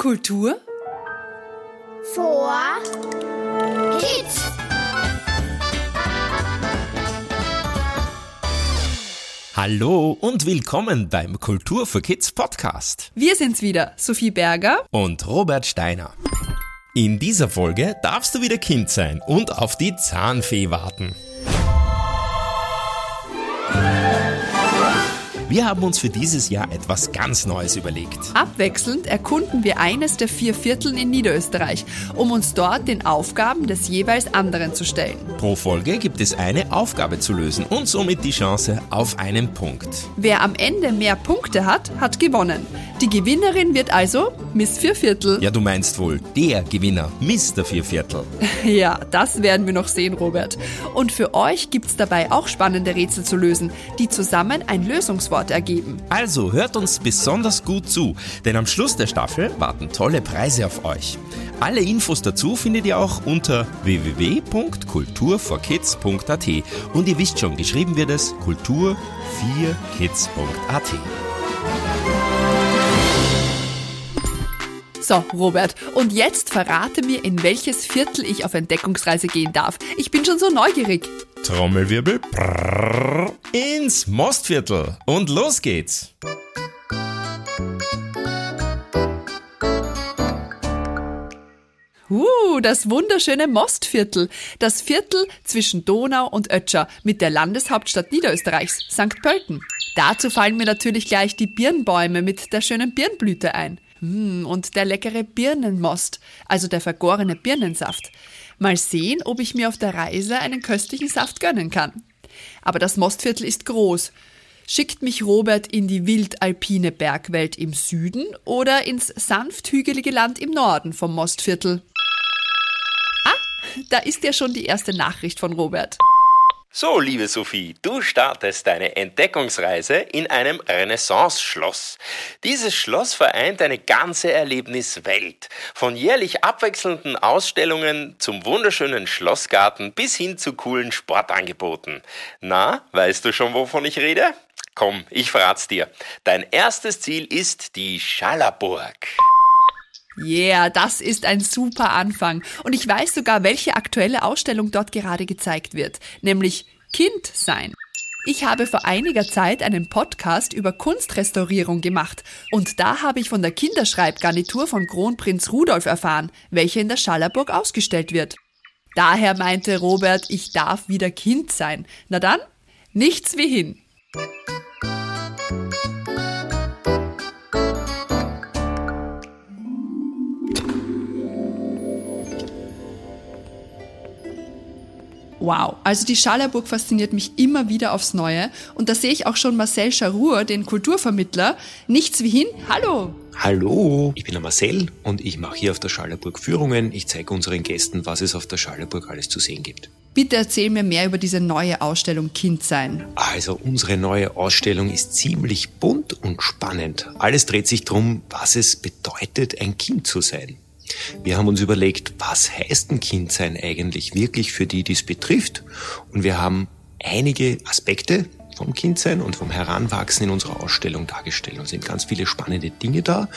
Kultur vor Kids. Hallo und willkommen beim Kultur für Kids Podcast. Wir sind's wieder, Sophie Berger und Robert Steiner. In dieser Folge darfst du wieder Kind sein und auf die Zahnfee warten. Wir haben uns für dieses Jahr etwas ganz Neues überlegt. Abwechselnd erkunden wir eines der vier Vierteln in Niederösterreich, um uns dort den Aufgaben des jeweils anderen zu stellen. Pro Folge gibt es eine Aufgabe zu lösen und somit die Chance auf einen Punkt. Wer am Ende mehr Punkte hat, hat gewonnen. Die Gewinnerin wird also Miss Vierviertel. Ja, du meinst wohl der Gewinner, Mr. Vierviertel. ja, das werden wir noch sehen, Robert. Und für euch gibt's dabei auch spannende Rätsel zu lösen, die zusammen ein Lösungswort Antwort ergeben. Also hört uns besonders gut zu, denn am Schluss der Staffel warten tolle Preise auf euch. Alle Infos dazu findet ihr auch unter www.kulturforkids.at und ihr wisst schon, geschrieben wird es kultur4kids.at. So, Robert, und jetzt verrate mir, in welches Viertel ich auf Entdeckungsreise gehen darf. Ich bin schon so neugierig. Trommelwirbel, prrr, ins Mostviertel. Und los geht's. Uh, das wunderschöne Mostviertel. Das Viertel zwischen Donau und Ötscher mit der Landeshauptstadt Niederösterreichs, St. Pölten. Dazu fallen mir natürlich gleich die Birnbäume mit der schönen Birnblüte ein. Hm, und der leckere Birnenmost, also der vergorene Birnensaft. Mal sehen, ob ich mir auf der Reise einen köstlichen Saft gönnen kann. Aber das Mostviertel ist groß. Schickt mich Robert in die wildalpine Bergwelt im Süden oder ins sanft hügelige Land im Norden vom Mostviertel? Ah, da ist ja schon die erste Nachricht von Robert. So, liebe Sophie, du startest deine Entdeckungsreise in einem Renaissance-Schloss. Dieses Schloss vereint eine ganze Erlebniswelt. Von jährlich abwechselnden Ausstellungen zum wunderschönen Schlossgarten bis hin zu coolen Sportangeboten. Na, weißt du schon, wovon ich rede? Komm, ich verrat's dir. Dein erstes Ziel ist die Schallerburg. Yeah, das ist ein super Anfang. Und ich weiß sogar, welche aktuelle Ausstellung dort gerade gezeigt wird, nämlich Kind sein. Ich habe vor einiger Zeit einen Podcast über Kunstrestaurierung gemacht und da habe ich von der Kinderschreibgarnitur von Kronprinz Rudolf erfahren, welche in der Schallerburg ausgestellt wird. Daher meinte Robert, ich darf wieder Kind sein. Na dann, nichts wie hin. Wow, also die Schallerburg fasziniert mich immer wieder aufs Neue. Und da sehe ich auch schon Marcel Charur, den Kulturvermittler. Nichts wie hin. Hallo! Hallo, ich bin der Marcel und ich mache hier auf der Schallerburg Führungen. Ich zeige unseren Gästen, was es auf der Schallerburg alles zu sehen gibt. Bitte erzähl mir mehr über diese neue Ausstellung Kindsein. Also unsere neue Ausstellung ist ziemlich bunt und spannend. Alles dreht sich darum, was es bedeutet, ein Kind zu sein. Wir haben uns überlegt, was heißt ein Kindsein eigentlich wirklich für die, die es betrifft? Und wir haben einige Aspekte vom Kindsein und vom Heranwachsen in unserer Ausstellung dargestellt. Und sind ganz viele spannende Dinge da.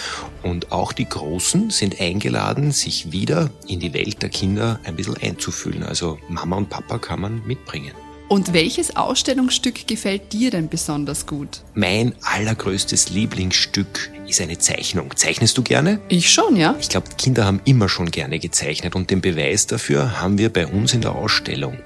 Und auch die Großen sind eingeladen, sich wieder in die Welt der Kinder ein bisschen einzufühlen. Also Mama und Papa kann man mitbringen. Und welches Ausstellungsstück gefällt dir denn besonders gut? Mein allergrößtes Lieblingsstück ist eine Zeichnung. Zeichnest du gerne? Ich schon, ja. Ich glaube, Kinder haben immer schon gerne gezeichnet und den Beweis dafür haben wir bei uns in der Ausstellung.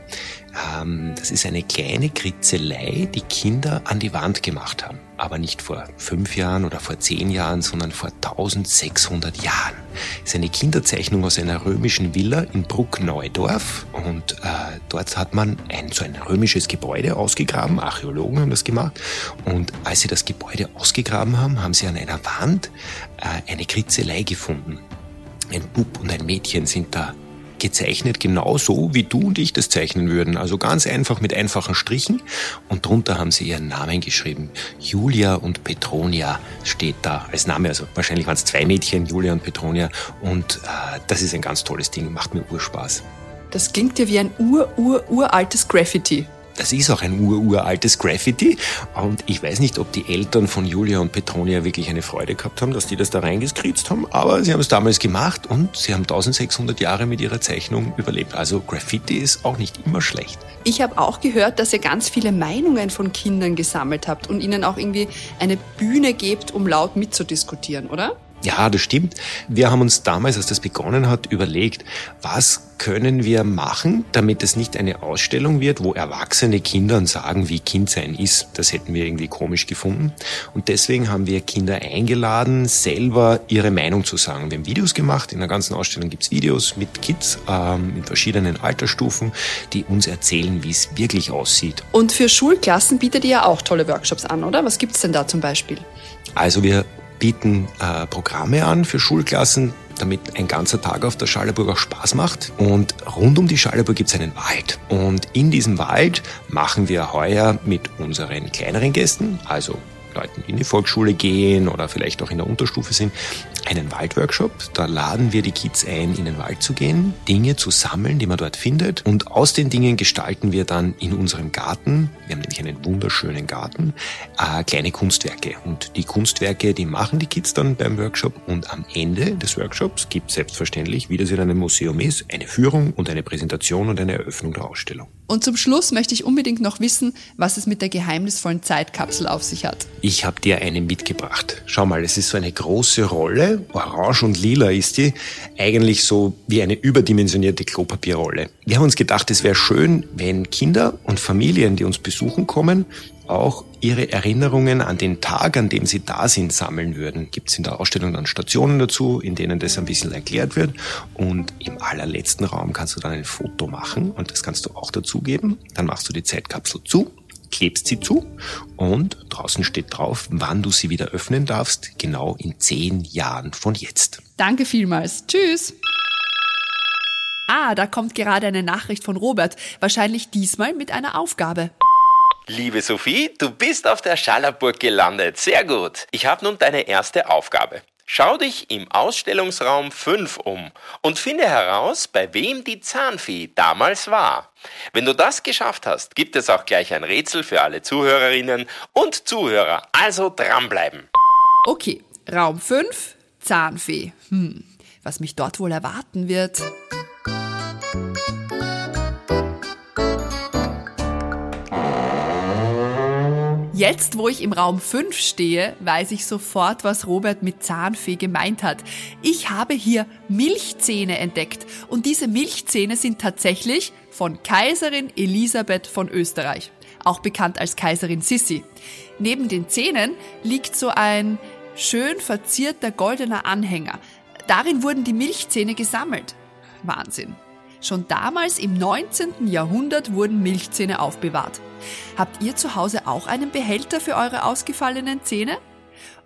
Ähm, das ist eine kleine Kritzelei, die Kinder an die Wand gemacht haben. Aber nicht vor fünf Jahren oder vor zehn Jahren, sondern vor 1600 Jahren. Das ist eine Kinderzeichnung aus einer römischen Villa in Bruckneudorf. Und äh, dort hat man ein, so ein römisches Gebäude ausgegraben. Archäologen haben das gemacht. Und als sie das Gebäude ausgegraben haben, haben sie an einer Wand äh, eine Kritzelei gefunden. Ein Bub und ein Mädchen sind da gezeichnet, genau so, wie du und ich das zeichnen würden. Also ganz einfach mit einfachen Strichen. Und drunter haben sie ihren Namen geschrieben. Julia und Petronia steht da als Name. Also wahrscheinlich waren es zwei Mädchen, Julia und Petronia. Und äh, das ist ein ganz tolles Ding, macht mir Urspaß. Das klingt ja wie ein ur, ur, uraltes Graffiti. Das ist auch ein ururaltes Graffiti. Und ich weiß nicht, ob die Eltern von Julia und Petronia wirklich eine Freude gehabt haben, dass die das da reingeskritzt haben. Aber sie haben es damals gemacht und sie haben 1600 Jahre mit ihrer Zeichnung überlebt. Also Graffiti ist auch nicht immer schlecht. Ich habe auch gehört, dass ihr ganz viele Meinungen von Kindern gesammelt habt und ihnen auch irgendwie eine Bühne gebt, um laut mitzudiskutieren, oder? Ja, das stimmt. Wir haben uns damals, als das begonnen hat, überlegt, was können wir machen, damit es nicht eine Ausstellung wird, wo erwachsene Kinder sagen, wie Kindsein ist. Das hätten wir irgendwie komisch gefunden. Und deswegen haben wir Kinder eingeladen, selber ihre Meinung zu sagen. Wir haben Videos gemacht. In der ganzen Ausstellung gibt's Videos mit Kids ähm, in verschiedenen Altersstufen, die uns erzählen, wie es wirklich aussieht. Und für Schulklassen bietet ihr ja auch tolle Workshops an, oder? Was gibt's denn da zum Beispiel? Also wir bieten äh, Programme an für Schulklassen, damit ein ganzer Tag auf der Schallerburg auch Spaß macht. Und rund um die Schallerburg gibt es einen Wald. Und in diesem Wald machen wir heuer mit unseren kleineren Gästen, also Leuten, die in die Volksschule gehen oder vielleicht auch in der Unterstufe sind, einen Waldworkshop. Da laden wir die Kids ein, in den Wald zu gehen, Dinge zu sammeln, die man dort findet. Und aus den Dingen gestalten wir dann in unserem Garten, wir haben nämlich einen wunderschönen Garten, äh, kleine Kunstwerke. Und die Kunstwerke, die machen die Kids dann beim Workshop. Und am Ende des Workshops gibt es selbstverständlich, wie das in einem Museum ist, eine Führung und eine Präsentation und eine Eröffnung der Ausstellung. Und zum Schluss möchte ich unbedingt noch wissen, was es mit der geheimnisvollen Zeitkapsel auf sich hat. Ich habe dir eine mitgebracht. Schau mal, es ist so eine große Rolle, orange und lila ist die, eigentlich so wie eine überdimensionierte Klopapierrolle. Wir haben uns gedacht, es wäre schön, wenn Kinder und Familien, die uns besuchen kommen, auch ihre Erinnerungen an den Tag, an dem sie da sind, sammeln würden. Gibt es in der Ausstellung dann Stationen dazu, in denen das ein bisschen erklärt wird. Und im allerletzten Raum kannst du dann ein Foto machen und das kannst du auch dazugeben. Dann machst du die Zeitkapsel zu, klebst sie zu und draußen steht drauf, wann du sie wieder öffnen darfst, genau in zehn Jahren von jetzt. Danke vielmals. Tschüss. Ah, da kommt gerade eine Nachricht von Robert, wahrscheinlich diesmal mit einer Aufgabe. Liebe Sophie, du bist auf der Schallerburg gelandet. Sehr gut. Ich habe nun deine erste Aufgabe. Schau dich im Ausstellungsraum 5 um und finde heraus, bei wem die Zahnfee damals war. Wenn du das geschafft hast, gibt es auch gleich ein Rätsel für alle Zuhörerinnen und Zuhörer. Also dranbleiben. Okay, Raum 5, Zahnfee. Hm, was mich dort wohl erwarten wird. Jetzt, wo ich im Raum 5 stehe, weiß ich sofort, was Robert mit Zahnfee gemeint hat. Ich habe hier Milchzähne entdeckt und diese Milchzähne sind tatsächlich von Kaiserin Elisabeth von Österreich, auch bekannt als Kaiserin Sissi. Neben den Zähnen liegt so ein schön verzierter goldener Anhänger. Darin wurden die Milchzähne gesammelt. Wahnsinn. Schon damals im 19. Jahrhundert wurden Milchzähne aufbewahrt. Habt ihr zu Hause auch einen Behälter für eure ausgefallenen Zähne?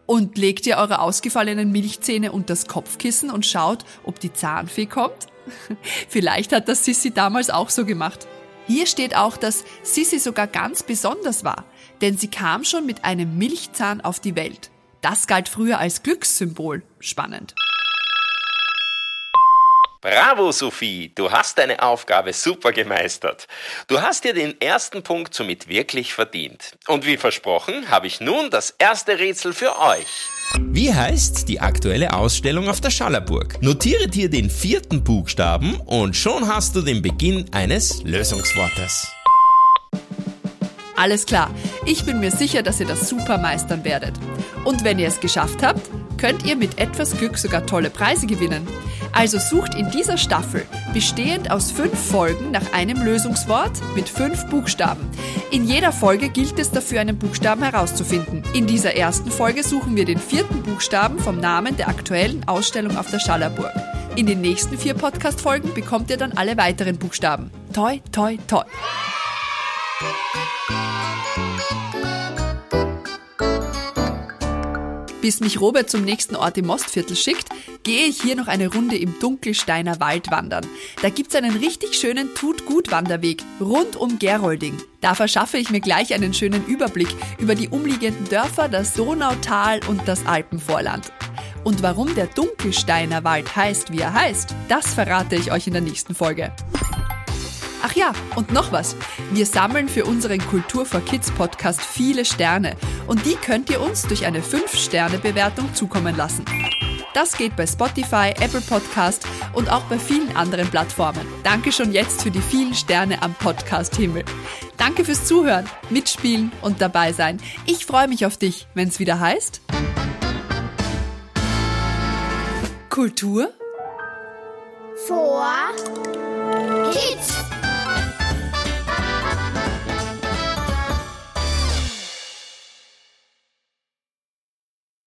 Und legt ihr eure ausgefallenen Milchzähne unter das Kopfkissen und schaut, ob die Zahnfee kommt? Vielleicht hat das Sissi damals auch so gemacht. Hier steht auch, dass Sissi sogar ganz besonders war, denn sie kam schon mit einem Milchzahn auf die Welt. Das galt früher als Glückssymbol. Spannend. Bravo, Sophie, du hast deine Aufgabe super gemeistert. Du hast dir den ersten Punkt somit wirklich verdient. Und wie versprochen, habe ich nun das erste Rätsel für euch. Wie heißt die aktuelle Ausstellung auf der Schallerburg? Notiere dir den vierten Buchstaben und schon hast du den Beginn eines Lösungswortes. Alles klar, ich bin mir sicher, dass ihr das super meistern werdet. Und wenn ihr es geschafft habt, könnt ihr mit etwas Glück sogar tolle Preise gewinnen. Also sucht in dieser Staffel, bestehend aus fünf Folgen, nach einem Lösungswort mit fünf Buchstaben. In jeder Folge gilt es dafür, einen Buchstaben herauszufinden. In dieser ersten Folge suchen wir den vierten Buchstaben vom Namen der aktuellen Ausstellung auf der Schallerburg. In den nächsten vier Podcast-Folgen bekommt ihr dann alle weiteren Buchstaben. Toi, toi, toi. Bis mich Robert zum nächsten Ort im Mostviertel schickt, gehe ich hier noch eine Runde im Dunkelsteiner Wald wandern. Da gibt's einen richtig schönen Tut-Gut-Wanderweg rund um Gerolding. Da verschaffe ich mir gleich einen schönen Überblick über die umliegenden Dörfer, das Donautal und das Alpenvorland. Und warum der Dunkelsteiner Wald heißt, wie er heißt, das verrate ich euch in der nächsten Folge. Ach ja, und noch was. Wir sammeln für unseren Kultur for Kids Podcast viele Sterne und die könnt ihr uns durch eine 5-Sterne-Bewertung zukommen lassen. Das geht bei Spotify, Apple Podcast und auch bei vielen anderen Plattformen. Danke schon jetzt für die vielen Sterne am Podcast-Himmel. Danke fürs Zuhören, Mitspielen und dabei sein. Ich freue mich auf dich, wenn es wieder heißt. Kultur vor Kids.